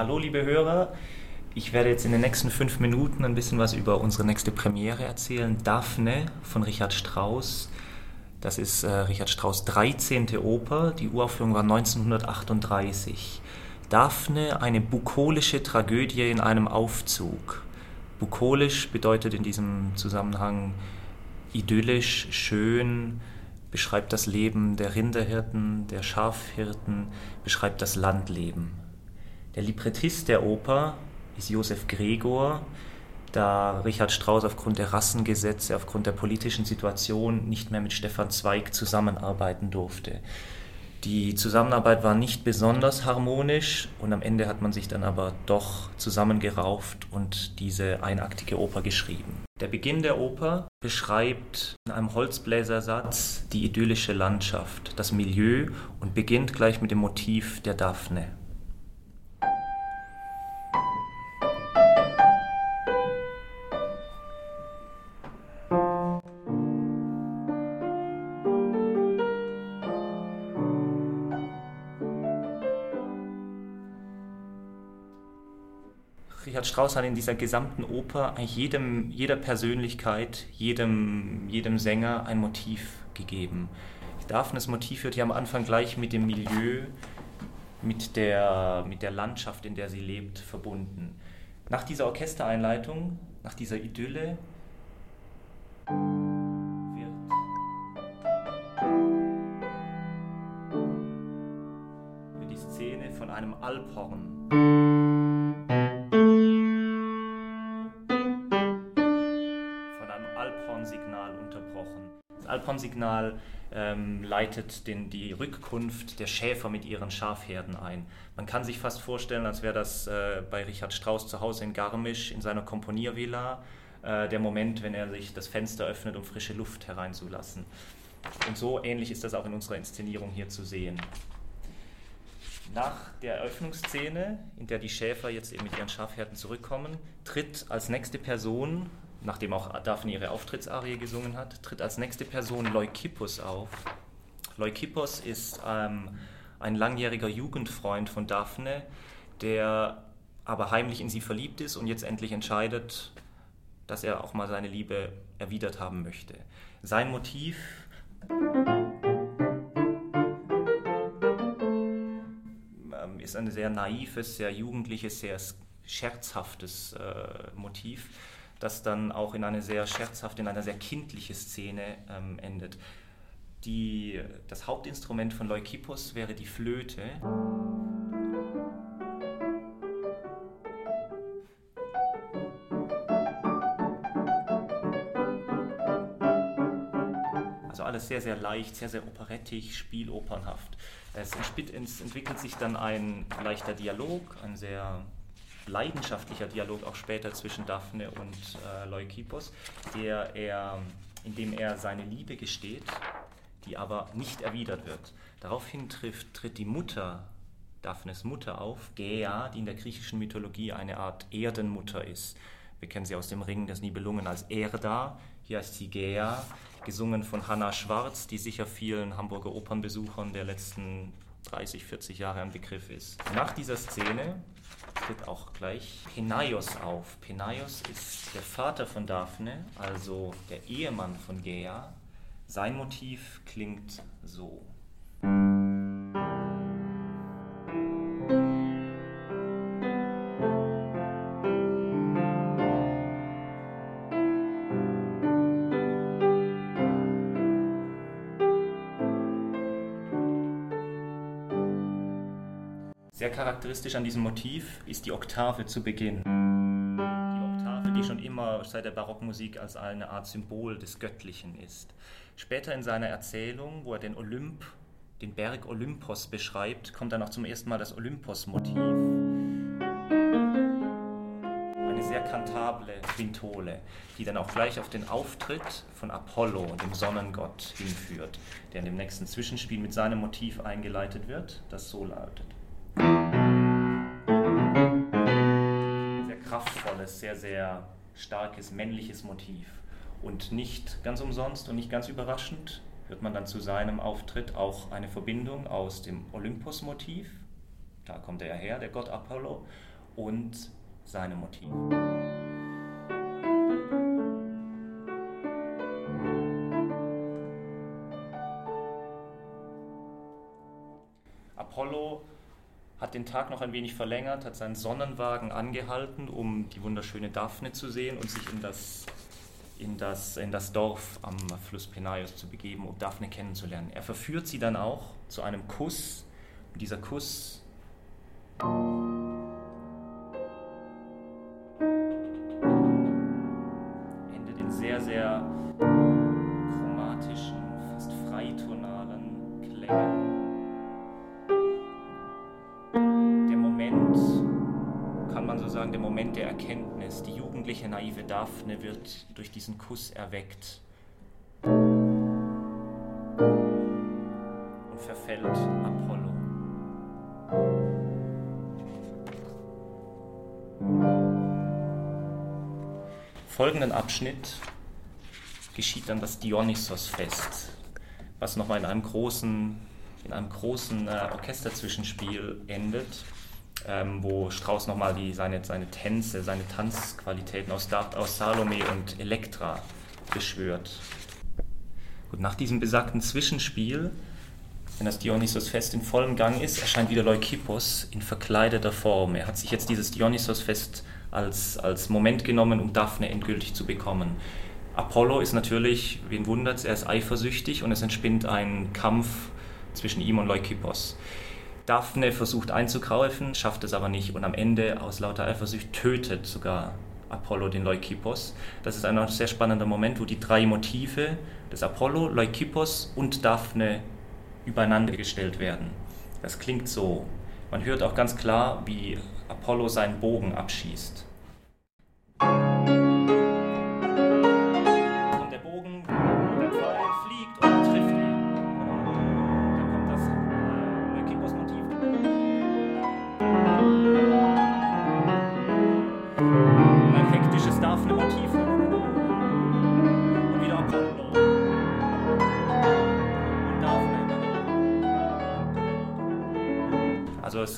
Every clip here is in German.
Hallo liebe Hörer, ich werde jetzt in den nächsten fünf Minuten ein bisschen was über unsere nächste Premiere erzählen. Daphne von Richard Strauss. Das ist äh, Richard Strauss 13. Oper. Die Uraufführung war 1938. Daphne, eine bukolische Tragödie in einem Aufzug. Bukolisch bedeutet in diesem Zusammenhang idyllisch, schön, beschreibt das Leben der Rinderhirten, der Schafhirten, beschreibt das Landleben. Der Librettist der Oper ist Josef Gregor, da Richard Strauss aufgrund der Rassengesetze, aufgrund der politischen Situation nicht mehr mit Stefan Zweig zusammenarbeiten durfte. Die Zusammenarbeit war nicht besonders harmonisch und am Ende hat man sich dann aber doch zusammengerauft und diese einaktige Oper geschrieben. Der Beginn der Oper beschreibt in einem Holzbläsersatz die idyllische Landschaft, das Milieu und beginnt gleich mit dem Motiv der Daphne. Richard Strauss hat in dieser gesamten Oper jedem, jeder Persönlichkeit, jedem, jedem Sänger ein Motiv gegeben. Daphnes Motiv wird ja am Anfang gleich mit dem Milieu, mit der, mit der Landschaft, in der sie lebt, verbunden. Nach dieser Orchestereinleitung, nach dieser Idylle, wird die Szene von einem Alphorn Alphorn-Signal ähm, leitet den, die Rückkunft der Schäfer mit ihren Schafherden ein. Man kann sich fast vorstellen, als wäre das äh, bei Richard Strauss zu Hause in Garmisch in seiner Komponiervilla äh, der Moment, wenn er sich das Fenster öffnet, um frische Luft hereinzulassen. Und so ähnlich ist das auch in unserer Inszenierung hier zu sehen. Nach der Eröffnungsszene, in der die Schäfer jetzt eben mit ihren Schafherden zurückkommen, tritt als nächste Person nachdem auch Daphne ihre Auftrittsarie gesungen hat, tritt als nächste Person Leukippos auf. Leukippos ist ähm, ein langjähriger Jugendfreund von Daphne, der aber heimlich in sie verliebt ist und jetzt endlich entscheidet, dass er auch mal seine Liebe erwidert haben möchte. Sein Motiv ähm, ist ein sehr naives, sehr jugendliches, sehr scherzhaftes äh, Motiv das dann auch in eine sehr scherzhafte, in einer sehr kindliche Szene ähm, endet. Die, das Hauptinstrument von Leukippos wäre die Flöte. Also alles sehr, sehr leicht, sehr, sehr operettig, spielopernhaft. Es entwickelt sich dann ein leichter Dialog, ein sehr leidenschaftlicher Dialog auch später zwischen Daphne und äh, Leukippos, der er, in dem er seine Liebe gesteht, die aber nicht erwidert wird. Daraufhin trifft, tritt die Mutter, Daphnes Mutter auf, Gea, die in der griechischen Mythologie eine Art Erdenmutter ist. Wir kennen sie aus dem Ring des Nibelungen als Erda, hier heißt sie Gea, gesungen von Hanna Schwarz, die sicher vielen Hamburger Opernbesuchern der letzten 30, 40 Jahre ein Begriff ist. Nach dieser Szene tritt auch gleich Penaios auf. Penaios ist der Vater von Daphne, also der Ehemann von Gea. Sein Motiv klingt so. Sehr charakteristisch an diesem Motiv ist die Oktave zu Beginn. Die Oktave, die schon immer seit der Barockmusik als eine Art Symbol des Göttlichen ist. Später in seiner Erzählung, wo er den Olymp, den Berg Olympos beschreibt, kommt dann auch zum ersten Mal das Olympos-Motiv. Eine sehr kantable Quintole, die dann auch gleich auf den Auftritt von Apollo, dem Sonnengott, hinführt, der in dem nächsten Zwischenspiel mit seinem Motiv eingeleitet wird, das so lautet. Kraftvolles, sehr, sehr starkes männliches Motiv. Und nicht ganz umsonst und nicht ganz überraschend hört man dann zu seinem Auftritt auch eine Verbindung aus dem Olympus-Motiv, da kommt er her, der Gott Apollo, und seine Motive. Apollo hat den Tag noch ein wenig verlängert, hat seinen Sonnenwagen angehalten, um die wunderschöne Daphne zu sehen und sich in das, in das, in das Dorf am Fluss Penaios zu begeben, um Daphne kennenzulernen. Er verführt sie dann auch zu einem Kuss. Und dieser Kuss endet in sehr, sehr chromatischen, fast freitonalen Klängen. Sozusagen der Moment der Erkenntnis. Die jugendliche naive Daphne wird durch diesen Kuss erweckt und verfällt Apollo. folgenden Abschnitt geschieht dann das Dionysos-Fest, was nochmal in einem großen, in einem großen äh, Orchesterzwischenspiel endet ähm, wo Strauss nochmal die, seine, seine Tänze, seine Tanzqualitäten aus, aus Salome und Elektra beschwört. Und nach diesem besagten Zwischenspiel, wenn das Dionysos-Fest in vollem Gang ist, erscheint wieder Leukippos in verkleideter Form. Er hat sich jetzt dieses Dionysos-Fest als, als Moment genommen, um Daphne endgültig zu bekommen. Apollo ist natürlich, wen wundert's, er ist eifersüchtig und es entspinnt ein Kampf zwischen ihm und Leukippos. Daphne versucht einzugreifen, schafft es aber nicht und am Ende aus lauter Eifersucht tötet sogar Apollo den Leukippos. Das ist ein sehr spannender Moment, wo die drei Motive des Apollo, Leukippos und Daphne übereinander gestellt werden. Das klingt so. Man hört auch ganz klar, wie Apollo seinen Bogen abschießt.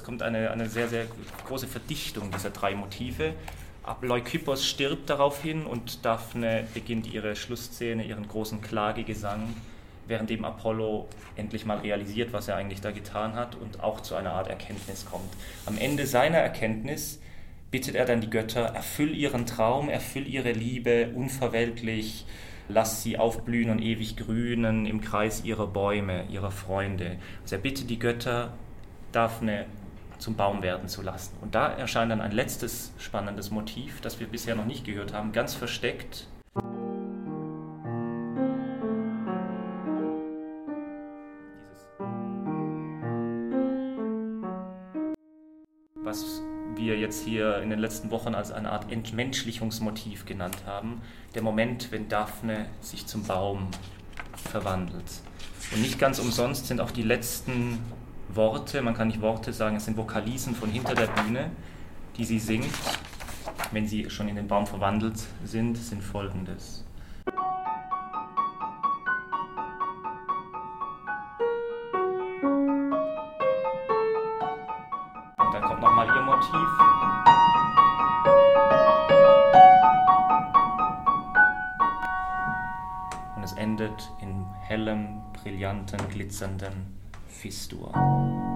Kommt eine, eine sehr, sehr große Verdichtung dieser drei Motive. Leukippos stirbt daraufhin und Daphne beginnt ihre Schlussszene, ihren großen Klagegesang, während dem Apollo endlich mal realisiert, was er eigentlich da getan hat und auch zu einer Art Erkenntnis kommt. Am Ende seiner Erkenntnis bittet er dann die Götter, erfüll ihren Traum, erfüll ihre Liebe unverweltlich, lass sie aufblühen und ewig grünen im Kreis ihrer Bäume, ihrer Freunde. Also er bittet die Götter, Daphne zum Baum werden zu lassen. Und da erscheint dann ein letztes spannendes Motiv, das wir bisher noch nicht gehört haben, ganz versteckt. was wir jetzt hier in den letzten Wochen als eine Art Entmenschlichungsmotiv genannt haben, der Moment, wenn Daphne sich zum Baum verwandelt. Und nicht ganz umsonst sind auch die letzten Worte, man kann nicht Worte sagen, es sind Vokalisen von hinter der Bühne, die sie singt, wenn sie schon in den Baum verwandelt sind, sind folgendes. Und dann kommt nochmal ihr Motiv. Und es endet in hellem, brillanten, glitzernden Fistula.